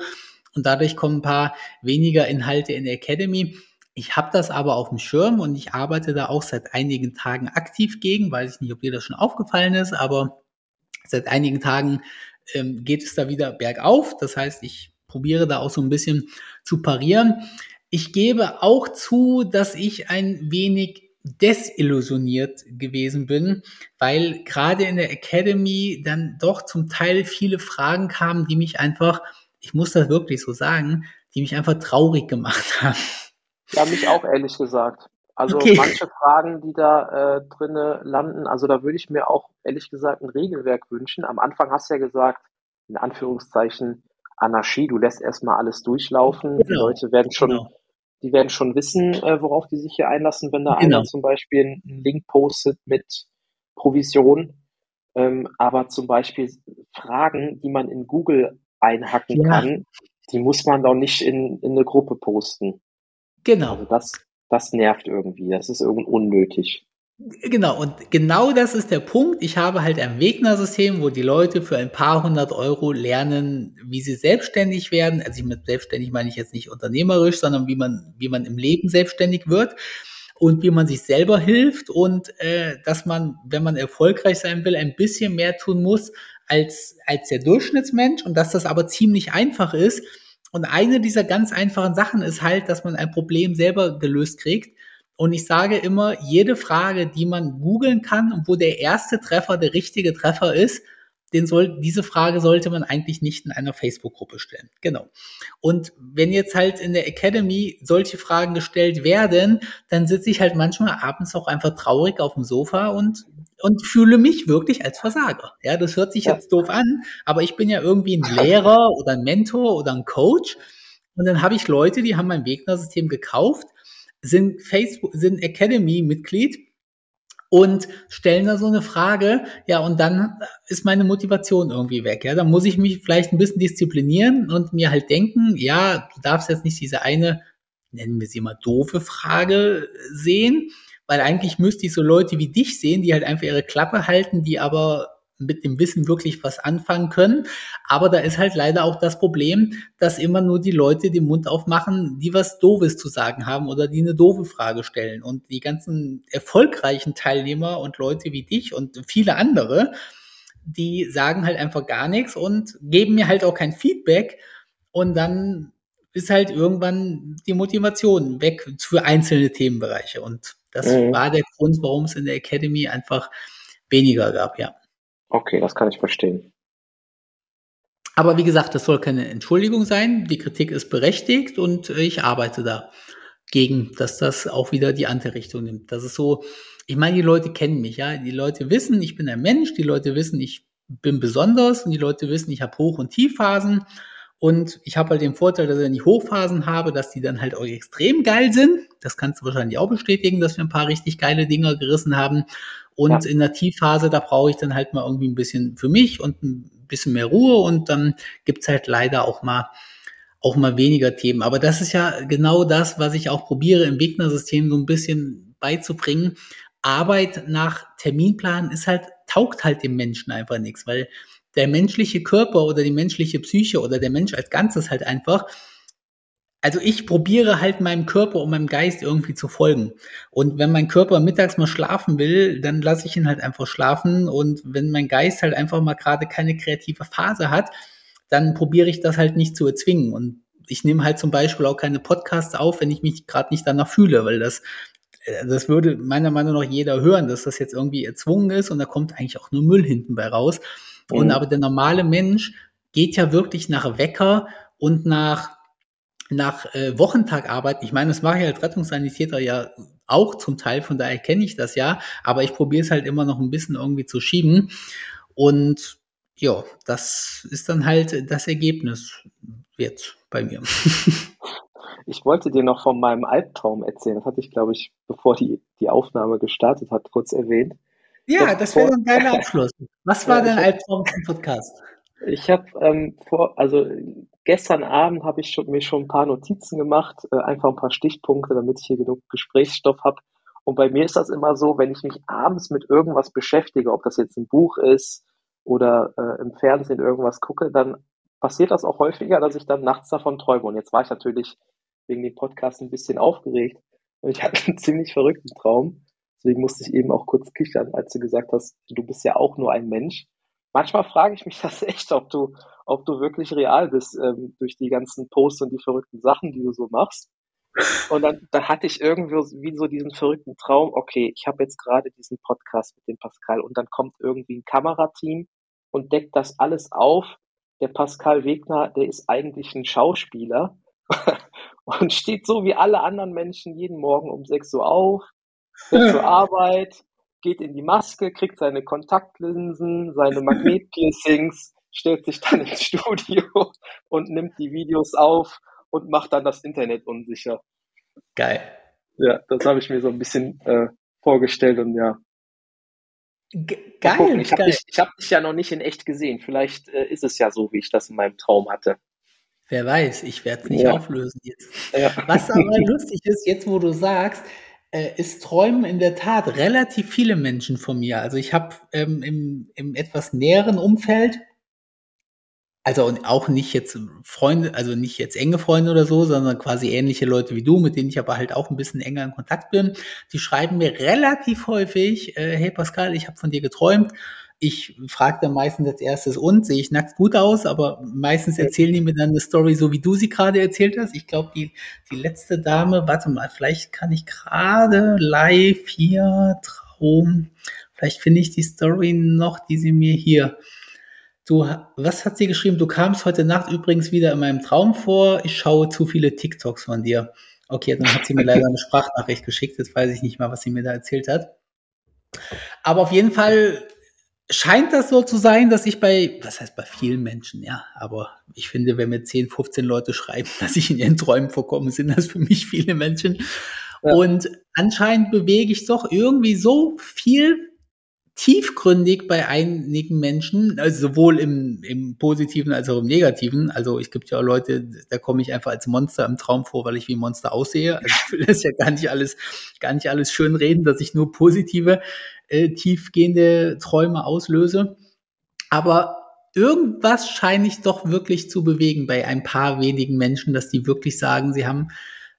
A: Und dadurch kommen ein paar weniger Inhalte in der Academy. Ich habe das aber auf dem Schirm und ich arbeite da auch seit einigen Tagen aktiv gegen. Weiß ich nicht, ob dir das schon aufgefallen ist, aber seit einigen Tagen ähm, geht es da wieder bergauf. Das heißt, ich probiere da auch so ein bisschen zu parieren. Ich gebe auch zu, dass ich ein wenig desillusioniert gewesen bin, weil gerade in der Academy dann doch zum Teil viele Fragen kamen, die mich einfach, ich muss das wirklich so sagen, die mich einfach traurig gemacht haben.
B: Ja, mich auch ehrlich gesagt. Also okay. manche Fragen, die da äh, drinne landen, also da würde ich mir auch ehrlich gesagt ein Regelwerk wünschen. Am Anfang hast du ja gesagt, in Anführungszeichen Anarchie, du lässt erstmal alles durchlaufen. Genau. Die Leute werden schon, genau. die werden schon wissen, äh, worauf die sich hier einlassen, wenn da genau. einer zum Beispiel einen Link postet mit Provision. Ähm, aber zum Beispiel Fragen, die man in Google einhacken ja. kann, die muss man doch nicht in, in eine Gruppe posten.
A: Genau.
B: Also das, das nervt irgendwie. Das ist irgendwie unnötig.
A: Genau, und genau das ist der Punkt. Ich habe halt ein Wegner-System, wo die Leute für ein paar hundert Euro lernen, wie sie selbstständig werden. Also ich mit selbstständig meine ich jetzt nicht unternehmerisch, sondern wie man, wie man im Leben selbstständig wird und wie man sich selber hilft und äh, dass man, wenn man erfolgreich sein will, ein bisschen mehr tun muss als, als der Durchschnittsmensch und dass das aber ziemlich einfach ist. Und eine dieser ganz einfachen Sachen ist halt, dass man ein Problem selber gelöst kriegt. Und ich sage immer, jede Frage, die man googeln kann und wo der erste Treffer der richtige Treffer ist, den soll, diese Frage sollte man eigentlich nicht in einer Facebook-Gruppe stellen. Genau. Und wenn jetzt halt in der Academy solche Fragen gestellt werden, dann sitze ich halt manchmal abends auch einfach traurig auf dem Sofa und, und fühle mich wirklich als Versager. Ja, das hört sich jetzt doof an, aber ich bin ja irgendwie ein Lehrer oder ein Mentor oder ein Coach. Und dann habe ich Leute, die haben mein Wegner-System gekauft sind Facebook, sind Academy-Mitglied und stellen da so eine Frage, ja, und dann ist meine Motivation irgendwie weg, ja. Dann muss ich mich vielleicht ein bisschen disziplinieren und mir halt denken, ja, du darfst jetzt nicht diese eine, nennen wir sie mal doofe Frage sehen, weil eigentlich müsste ich so Leute wie dich sehen, die halt einfach ihre Klappe halten, die aber mit dem Wissen wirklich was anfangen können. Aber da ist halt leider auch das Problem, dass immer nur die Leute den Mund aufmachen, die was Doofes zu sagen haben oder die eine doofe Frage stellen. Und die ganzen erfolgreichen Teilnehmer und Leute wie dich und viele andere, die sagen halt einfach gar nichts und geben mir halt auch kein Feedback. Und dann ist halt irgendwann die Motivation weg für einzelne Themenbereiche. Und das mhm. war der Grund, warum es in der Academy einfach weniger gab, ja.
B: Okay, das kann ich verstehen.
A: Aber wie gesagt, das soll keine Entschuldigung sein. Die Kritik ist berechtigt und ich arbeite da gegen, dass das auch wieder die andere Richtung nimmt. Das ist so, ich meine, die Leute kennen mich, ja. Die Leute wissen, ich bin ein Mensch, die Leute wissen, ich bin besonders und die Leute wissen, ich habe Hoch- und Tiefphasen. Und ich habe halt den Vorteil, dass ich die Hochphasen habe, dass die dann halt auch extrem geil sind. Das kannst du wahrscheinlich auch bestätigen, dass wir ein paar richtig geile Dinger gerissen haben. Und ja. in der Tiefphase, da brauche ich dann halt mal irgendwie ein bisschen für mich und ein bisschen mehr Ruhe und dann gibt's halt leider auch mal auch mal weniger Themen. Aber das ist ja genau das, was ich auch probiere im Wegner-System so ein bisschen beizubringen. Arbeit nach Terminplan ist halt, taugt halt dem Menschen einfach nichts, weil der menschliche Körper oder die menschliche Psyche oder der Mensch als Ganzes halt einfach also ich probiere halt meinem Körper und meinem Geist irgendwie zu folgen. Und wenn mein Körper mittags mal schlafen will, dann lasse ich ihn halt einfach schlafen. Und wenn mein Geist halt einfach mal gerade keine kreative Phase hat, dann probiere ich das halt nicht zu erzwingen. Und ich nehme halt zum Beispiel auch keine Podcasts auf, wenn ich mich gerade nicht danach fühle, weil das, äh, das würde meiner Meinung nach jeder hören, dass das jetzt irgendwie erzwungen ist und da kommt eigentlich auch nur Müll hinten bei raus. Mhm. Und aber der normale Mensch geht ja wirklich nach Wecker und nach nach äh, Wochentag arbeiten. Ich meine, das mache ich als Rettungssanitäter ja auch zum Teil, von daher kenne ich das ja, aber ich probiere es halt immer noch ein bisschen irgendwie zu schieben. Und ja, das ist dann halt das Ergebnis jetzt bei mir.
B: Ich wollte dir noch von meinem Albtraum erzählen. Das hatte ich, glaube ich, bevor die, die Aufnahme gestartet hat, kurz erwähnt.
A: Ja, das wäre ein geiler Abschluss. Was war dein Albtraum zum Podcast?
B: Ich habe ähm, vor, also gestern Abend habe ich schon, mir schon ein paar Notizen gemacht, äh, einfach ein paar Stichpunkte, damit ich hier genug Gesprächsstoff habe. Und bei mir ist das immer so, wenn ich mich abends mit irgendwas beschäftige, ob das jetzt ein Buch ist oder äh, im Fernsehen irgendwas gucke, dann passiert das auch häufiger, dass ich dann nachts davon träume. Und jetzt war ich natürlich wegen dem Podcast ein bisschen aufgeregt und ich hatte einen ziemlich verrückten Traum. Deswegen musste ich eben auch kurz kichern, als du gesagt hast, du bist ja auch nur ein Mensch manchmal frage ich mich das echt, ob du, ob du wirklich real bist ähm, durch die ganzen Posts und die verrückten Sachen, die du so machst. Und dann, dann hatte ich irgendwie wie so diesen verrückten Traum, okay, ich habe jetzt gerade diesen Podcast mit dem Pascal und dann kommt irgendwie ein Kamerateam und deckt das alles auf. Der Pascal Wegner, der ist eigentlich ein Schauspieler und steht so wie alle anderen Menschen jeden Morgen um 6 Uhr auf, fährt zur Arbeit, geht in die Maske, kriegt seine Kontaktlinsen, seine Magnetpiercings, stellt sich dann ins Studio und nimmt die Videos auf und macht dann das Internet unsicher.
A: Geil.
B: Ja, das habe ich mir so ein bisschen äh, vorgestellt und ja.
A: Ge geil.
B: Ich habe dich, hab dich ja noch nicht in echt gesehen. Vielleicht äh, ist es ja so, wie ich das in meinem Traum hatte.
A: Wer weiß, ich werde es nicht ja. auflösen jetzt. Ja. Was aber lustig ist, jetzt wo du sagst, äh, es träumen in der Tat relativ viele Menschen von mir. Also ich habe ähm, im, im etwas näheren Umfeld, also auch nicht jetzt Freunde, also nicht jetzt enge Freunde oder so, sondern quasi ähnliche Leute wie du, mit denen ich aber halt auch ein bisschen enger in Kontakt bin, die schreiben mir relativ häufig, äh, hey Pascal, ich habe von dir geträumt ich frage dann meistens als erstes, und sehe ich nackt gut aus, aber meistens erzählen die mir dann eine Story, so wie du sie gerade erzählt hast. Ich glaube, die, die letzte Dame, warte mal, vielleicht kann ich gerade live hier Traum, vielleicht finde ich die Story noch, die sie mir hier. Du, was hat sie geschrieben? Du kamst heute Nacht übrigens wieder in meinem Traum vor. Ich schaue zu viele TikToks von dir. Okay, dann hat sie mir leider eine Sprachnachricht geschickt. Jetzt weiß ich nicht mal, was sie mir da erzählt hat. Aber auf jeden Fall scheint das so zu sein, dass ich bei, was heißt bei vielen Menschen, ja, aber ich finde, wenn mir 10, 15 Leute schreiben, dass ich in ihren Träumen vorkomme, sind das für mich viele Menschen. Ja. Und anscheinend bewege ich doch irgendwie so viel tiefgründig bei einigen Menschen, also sowohl im, im Positiven als auch im Negativen. Also es gibt ja Leute, da komme ich einfach als Monster im Traum vor, weil ich wie ein Monster aussehe. Also ich will das ja gar nicht alles, gar nicht alles schön reden, dass ich nur positive, äh, tiefgehende Träume auslöse. Aber irgendwas scheine ich doch wirklich zu bewegen bei ein paar wenigen Menschen, dass die wirklich sagen, sie haben,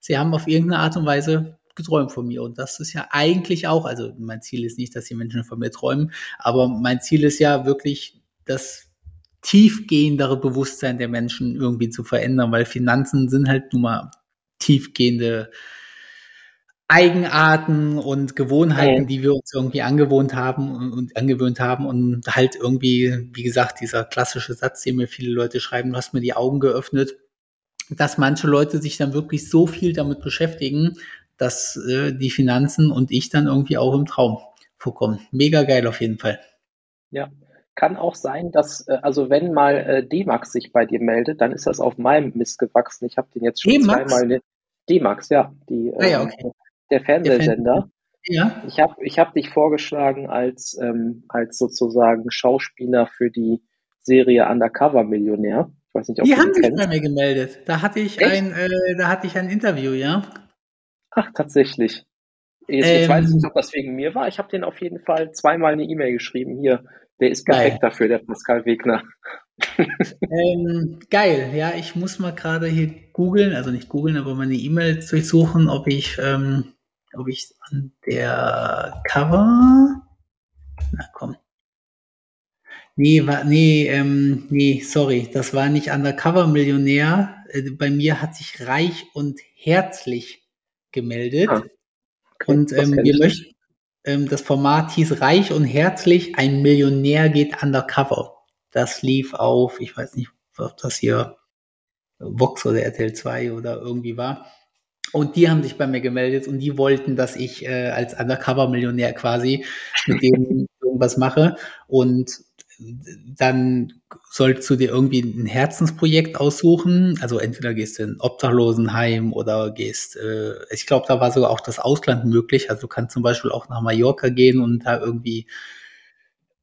A: sie haben auf irgendeine Art und Weise geträumt von mir. Und das ist ja eigentlich auch, also mein Ziel ist nicht, dass die Menschen von mir träumen, aber mein Ziel ist ja wirklich, das tiefgehendere Bewusstsein der Menschen irgendwie zu verändern, weil Finanzen sind halt nun mal tiefgehende Eigenarten und Gewohnheiten, die wir uns irgendwie angewohnt haben und, und, angewöhnt haben und halt irgendwie, wie gesagt, dieser klassische Satz, den mir viele Leute schreiben, du hast mir die Augen geöffnet, dass manche Leute sich dann wirklich so viel damit beschäftigen, dass äh, die Finanzen und ich dann irgendwie auch im Traum vorkommen. Mega geil auf jeden Fall.
B: Ja, kann auch sein, dass, äh, also wenn mal äh, D-Max sich bei dir meldet, dann ist das auf meinem Mist gewachsen. Ich habe den jetzt schon zweimal. Ne, D-Max, ja, die, ah, ja ähm, okay. Der Fernsehsender. Ja. Ich habe ich hab dich vorgeschlagen als, ähm, als sozusagen Schauspieler für die Serie Undercover Millionär.
A: Ich weiß nicht, ob die haben sich bei mir gemeldet. Da hatte ich Echt? ein, äh, da hatte ich ein Interview, ja.
B: Ach, tatsächlich. Jetzt, jetzt weiß ich nicht, ähm. ob das wegen mir war. Ich habe den auf jeden Fall zweimal eine E-Mail geschrieben. Hier, der ist perfekt geil. dafür, der Pascal Wegner.
A: ähm, geil, ja, ich muss mal gerade hier googeln, also nicht googeln, aber meine E-Mails durchsuchen, ob ich, ähm, ob ich an der Cover. Na komm. Nee, war, nee, ähm, nee, sorry, das war nicht Undercover-Millionär. Äh, bei mir hat sich reich und herzlich gemeldet. Ah, okay, und ähm, wir möchten, ähm, das Format hieß Reich und Herzlich, ein Millionär geht undercover. Das lief auf, ich weiß nicht, ob das hier Vox oder RTL 2 oder irgendwie war. Und die haben sich bei mir gemeldet und die wollten, dass ich äh, als Undercover-Millionär quasi mit denen irgendwas mache. Und dann sollst du dir irgendwie ein Herzensprojekt aussuchen. Also entweder gehst du in ein Obdachlosenheim oder gehst, äh, ich glaube, da war sogar auch das Ausland möglich. Also du kannst zum Beispiel auch nach Mallorca gehen und da irgendwie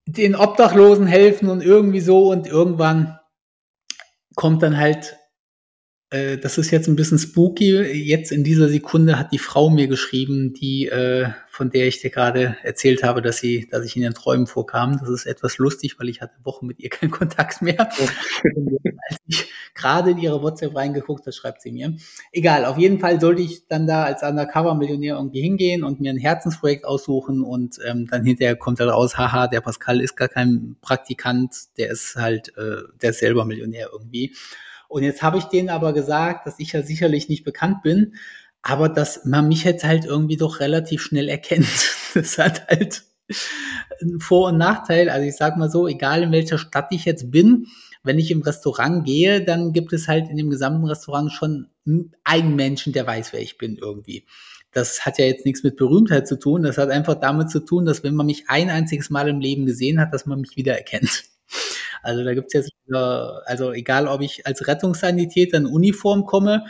A: den Obdachlosen helfen und irgendwie so und irgendwann kommt dann halt äh, das ist jetzt ein bisschen spooky. Jetzt in dieser Sekunde hat die Frau mir geschrieben, die, äh, von der ich dir gerade erzählt habe, dass sie, dass ich in den Träumen vorkam. Das ist etwas lustig, weil ich hatte Wochen mit ihr keinen Kontakt mehr. als ich gerade in ihre WhatsApp reingeguckt habe, schreibt sie mir. Egal, auf jeden Fall sollte ich dann da als Undercover-Millionär irgendwie hingehen und mir ein Herzensprojekt aussuchen und ähm, dann hinterher kommt halt raus, haha, der Pascal ist gar kein Praktikant, der ist halt, äh, der ist selber Millionär irgendwie. Und jetzt habe ich denen aber gesagt, dass ich ja sicherlich nicht bekannt bin, aber dass man mich jetzt halt irgendwie doch relativ schnell erkennt. Das hat halt einen Vor- und Nachteil. Also ich sag mal so, egal in welcher Stadt ich jetzt bin, wenn ich im Restaurant gehe, dann gibt es halt in dem gesamten Restaurant schon einen Menschen, der weiß, wer ich bin irgendwie. Das hat ja jetzt nichts mit Berühmtheit zu tun. Das hat einfach damit zu tun, dass wenn man mich ein einziges Mal im Leben gesehen hat, dass man mich wieder erkennt. Also da gibt's jetzt, also egal ob ich als Rettungssanitäter in Uniform komme,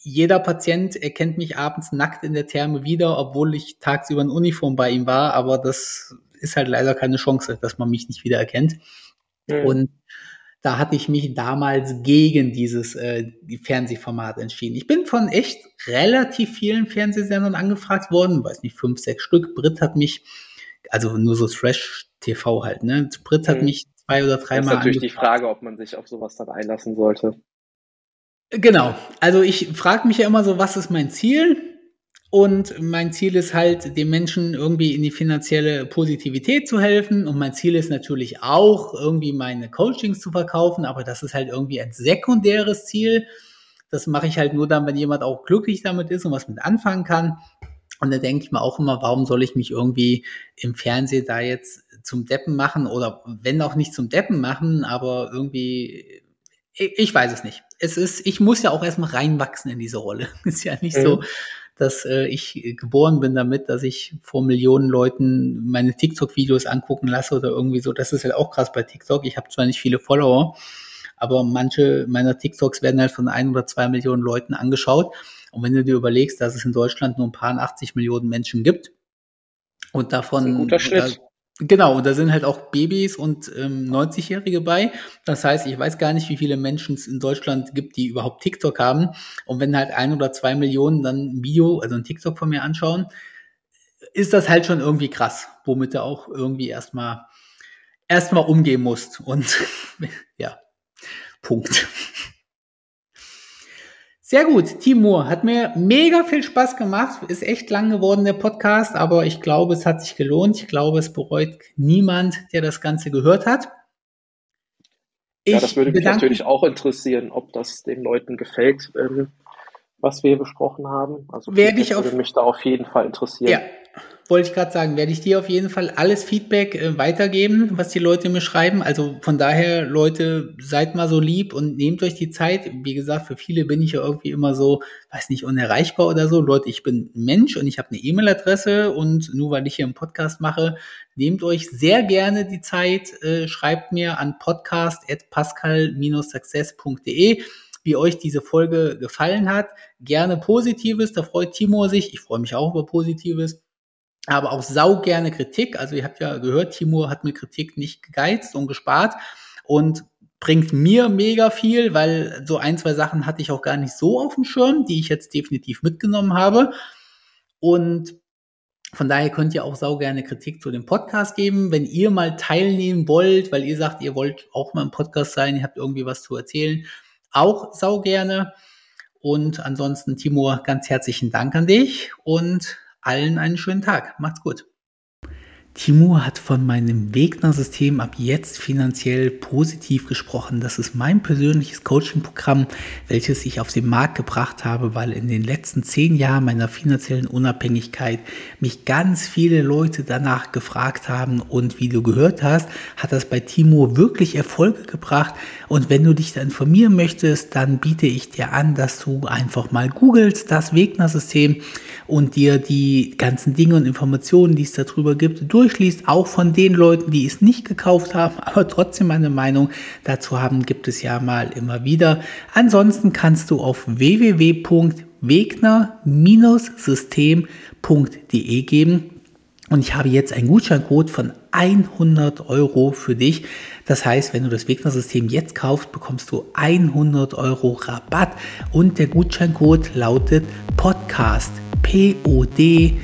A: jeder Patient erkennt mich abends nackt in der Therme wieder, obwohl ich tagsüber in Uniform bei ihm war, aber das ist halt leider keine Chance, dass man mich nicht wieder erkennt. Mhm. Und da hatte ich mich damals gegen dieses äh, Fernsehformat entschieden. Ich bin von echt relativ vielen Fernsehsendern angefragt worden, weiß nicht, fünf, sechs Stück. Brit hat mich, also nur so Trash-TV halt, ne? Brit hat mhm. mich zwei oder dreimal. Das
B: ist natürlich die Frage, ob man sich auf sowas dann einlassen sollte.
A: Genau. Also ich frage mich ja immer so, was ist mein Ziel? Und mein Ziel ist halt, den Menschen irgendwie in die finanzielle Positivität zu helfen. Und mein Ziel ist natürlich auch, irgendwie meine Coachings zu verkaufen. Aber das ist halt irgendwie ein sekundäres Ziel. Das mache ich halt nur dann, wenn jemand auch glücklich damit ist und was mit anfangen kann. Und da denke ich mir auch immer, warum soll ich mich irgendwie im Fernsehen da jetzt zum Deppen machen oder wenn auch nicht zum Deppen machen, aber irgendwie, ich, ich weiß es nicht. Es ist, ich muss ja auch erstmal reinwachsen in diese Rolle. ist ja nicht mhm. so, dass äh, ich geboren bin damit, dass ich vor Millionen Leuten meine TikTok-Videos angucken lasse oder irgendwie so. Das ist halt auch krass bei TikTok. Ich habe zwar nicht viele Follower, aber manche meiner TikToks werden halt von ein oder zwei Millionen Leuten angeschaut. Und wenn du dir überlegst, dass es in Deutschland nur ein paar 80 Millionen Menschen gibt und davon. Das ist ein
B: guter Schnitt.
A: Genau, und da sind halt auch Babys und ähm, 90-Jährige bei. Das heißt, ich weiß gar nicht, wie viele Menschen es in Deutschland gibt, die überhaupt TikTok haben. Und wenn halt ein oder zwei Millionen dann ein Video, also ein TikTok von mir anschauen, ist das halt schon irgendwie krass, womit du auch irgendwie erstmal erstmal umgehen musst. Und ja, Punkt. Sehr gut, Timur, hat mir mega viel Spaß gemacht. Ist echt lang geworden, der Podcast, aber ich glaube, es hat sich gelohnt. Ich glaube, es bereut niemand, der das Ganze gehört hat.
B: Ich ja, das würde mich natürlich auch interessieren, ob das den Leuten gefällt, ähm, was wir besprochen haben.
A: Also werde ich auf,
B: würde mich da auf jeden Fall interessieren. Ja,
A: wollte ich gerade sagen, werde ich dir auf jeden Fall alles Feedback äh, weitergeben, was die Leute mir schreiben. Also von daher, Leute, seid mal so lieb und nehmt euch die Zeit. Wie gesagt, für viele bin ich ja irgendwie immer so, weiß nicht, unerreichbar oder so. Leute, ich bin Mensch und ich habe eine E-Mail-Adresse und nur weil ich hier einen Podcast mache, nehmt euch sehr gerne die Zeit, äh, schreibt mir an podcast.pascal-success.de wie euch diese Folge gefallen hat. Gerne Positives, da freut Timo sich. Ich freue mich auch über Positives aber auch sau gerne Kritik. Also ihr habt ja gehört, Timur hat mit Kritik nicht gegeizt und gespart und bringt mir mega viel, weil so ein, zwei Sachen hatte ich auch gar nicht so auf dem Schirm, die ich jetzt definitiv mitgenommen habe. Und von daher könnt ihr auch sau gerne Kritik zu dem Podcast geben. Wenn ihr mal teilnehmen wollt, weil ihr sagt, ihr wollt auch mal im Podcast sein, ihr habt irgendwie was zu erzählen, auch sau gerne. Und ansonsten, Timur, ganz herzlichen Dank an dich und allen einen schönen Tag. Macht's gut. Timur hat von meinem Wegner-System ab jetzt finanziell positiv gesprochen. Das ist mein persönliches Coaching-Programm, welches ich auf den Markt gebracht habe, weil in den letzten zehn Jahren meiner finanziellen Unabhängigkeit mich ganz viele Leute danach gefragt haben. Und wie du gehört hast, hat das bei Timur wirklich Erfolge gebracht. Und wenn du dich da informieren möchtest, dann biete ich dir an, dass du einfach mal googelst, das Wegner-System und dir die ganzen Dinge und Informationen, die es darüber gibt, durchliest, auch von den Leuten, die es nicht gekauft haben, aber trotzdem eine Meinung dazu haben, gibt es ja mal immer wieder. Ansonsten kannst du auf www.wegner-system.de geben und ich habe jetzt einen Gutscheincode von 100 Euro für dich. Das heißt, wenn du das Wegner-System jetzt kaufst, bekommst du 100 Euro Rabatt und der Gutscheincode lautet Podcast. P-O-D-C-A-S-T.